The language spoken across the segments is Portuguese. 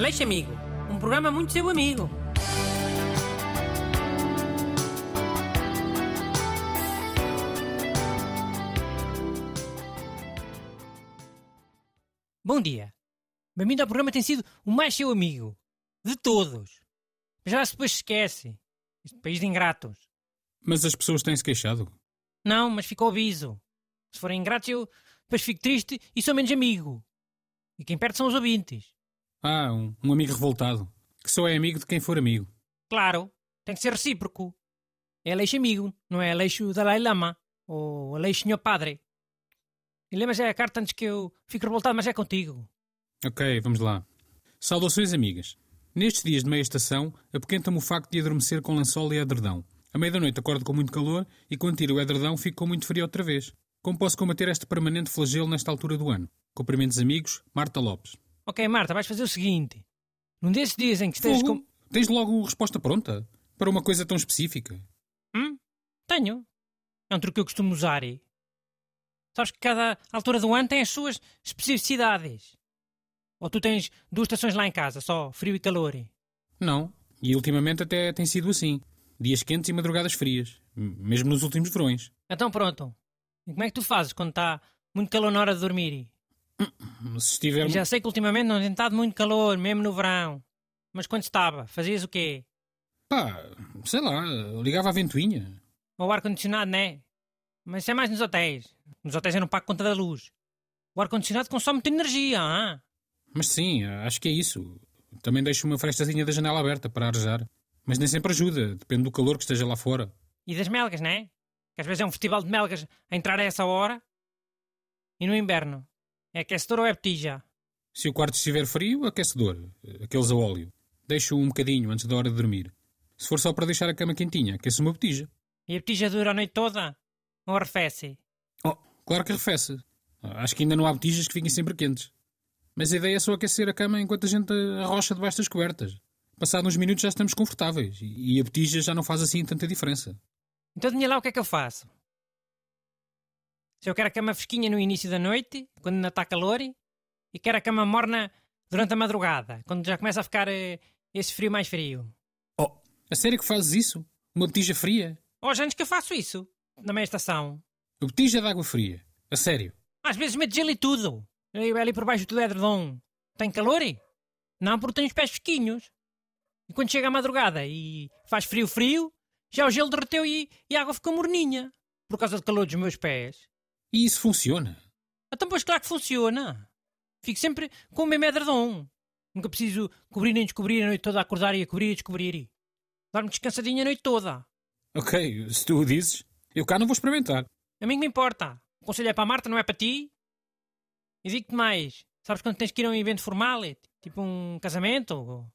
Aleixo Amigo, um programa muito seu amigo. Bom dia. Bem-vindo ao programa tem sido o mais seu amigo. De todos. Mas já se depois esquece. Este país de ingratos. Mas as pessoas têm-se queixado. Não, mas ficou aviso. Se forem ingratos, eu depois fico triste e sou menos amigo. E quem perde são os ouvintes. Ah, um, um amigo revoltado. Que só é amigo de quem for amigo. Claro, tem que ser recíproco. É Aleixo amigo, não é Aleixo Dalai Lama ou Aleixo Senhor Padre. E lembras é a carta antes que eu fico revoltado, mas é contigo. Ok, vamos lá. Saudações, amigas. Nestes dias de meia estação, apoquenta-me o facto de adormecer com lençol e edredão. À meia da noite acordo com muito calor e quando tiro o edredão fico com muito frio outra vez. Como posso combater este permanente flagelo nesta altura do ano? Cumprimentos amigos, Marta Lopes. Ok, Marta, vais fazer o seguinte. Num desses dias em que estejas Fogo, com... Tens logo resposta pronta? Para uma coisa tão específica? Hum? Tenho. É um truque que eu costumo usar. E... Sabes que cada altura do ano tem as suas especificidades. Ou tu tens duas estações lá em casa, só frio e calor. Não. E ultimamente até tem sido assim. Dias quentes e madrugadas frias. Mesmo nos últimos verões. Então pronto. E como é que tu fazes quando está muito calor na hora de dormir? Se estiver... Já sei que ultimamente não tem estado muito calor, mesmo no verão. Mas quando estava, fazias o quê? Pá, sei lá, ligava a ventoinha. Ou ar-condicionado, né? Mas isso é mais nos hotéis. Nos hotéis eu não pago conta da luz. O ar-condicionado consome muita energia, ah? Mas sim, acho que é isso. Também deixo uma frestazinha da janela aberta para arejar. Mas nem sempre ajuda, depende do calor que esteja lá fora. E das melgas, né? Que às vezes é um festival de melgas a entrar a essa hora. E no inverno? É aquecedor ou é botija? Se o quarto estiver frio, aquecedor, aqueles a óleo. Deixo um bocadinho antes da hora de dormir. Se for só para deixar a cama quentinha, aqueço uma botija. E a botija dura a noite toda? Ou arrefece? Oh, claro que arrefece. Acho que ainda não há botijas que fiquem sempre quentes. Mas a ideia é só aquecer a cama enquanto a gente arrocha debaixo das cobertas. Passados uns minutos já estamos confortáveis e a botija já não faz assim tanta diferença. Então adivinha lá o que é que eu faço? Se eu quero a cama fresquinha no início da noite, quando ainda está calor, e quero a cama morna durante a madrugada, quando já começa a ficar eh, esse frio mais frio. Oh, a sério que fazes isso? Uma botija fria? Há anos que eu faço isso, na meia estação. A botija de água fria? A sério? Às vezes meto gelo e tudo. Eu ali por baixo do edredom. Tem calor? Não, porque tenho os pés fresquinhos. E quando chega a madrugada e faz frio, frio, já o gelo derreteu e, e a água ficou morninha. Por causa do calor dos meus pés. E isso funciona? Então, pois claro que funciona. Fico sempre com o mesmo edredom. Nunca preciso cobrir nem descobrir a noite toda a acordar e a cobrir e descobrir. Dorme descansadinho a noite toda. Ok, se tu o dizes, eu cá não vou experimentar. A mim que me importa. O conselho é para a Marta, não é para ti. E digo-te mais. Sabes quando tens que ir a um evento formal, tipo um casamento,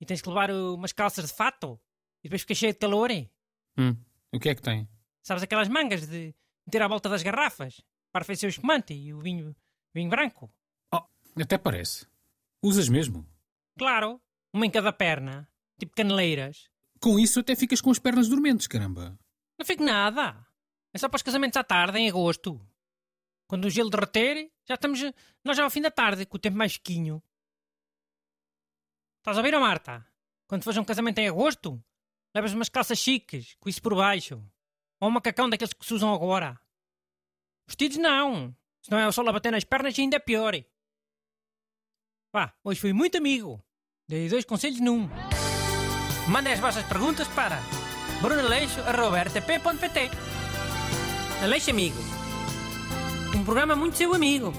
e tens que levar umas calças de fato, e depois ficas cheio de calor? Hum, o que é que tem? Sabes aquelas mangas de meter à volta das garrafas, para arrefecer o espumante e o vinho, vinho branco? Oh, até parece. Usas mesmo? Claro, uma em cada perna, tipo caneleiras. Com isso até ficas com as pernas dormentes, caramba. Não fico nada. É só para os casamentos à tarde, em agosto. Quando o gelo derreter, já estamos nós já ao fim da tarde, com o tempo mais fresquinho. Estás a ouvir, Marta? Quando fores a um casamento em agosto, levas umas calças chiques, com isso por baixo. Ou um macacão daqueles que se usam agora. Vestidos não. Se não é o sol a bater nas pernas, ainda é pior. Vá, hoje fui muito amigo. Dei dois conselhos num. Mandem as vossas perguntas para brunaleixo.rtp.pt Aleixo Amigo. Um programa muito seu amigo.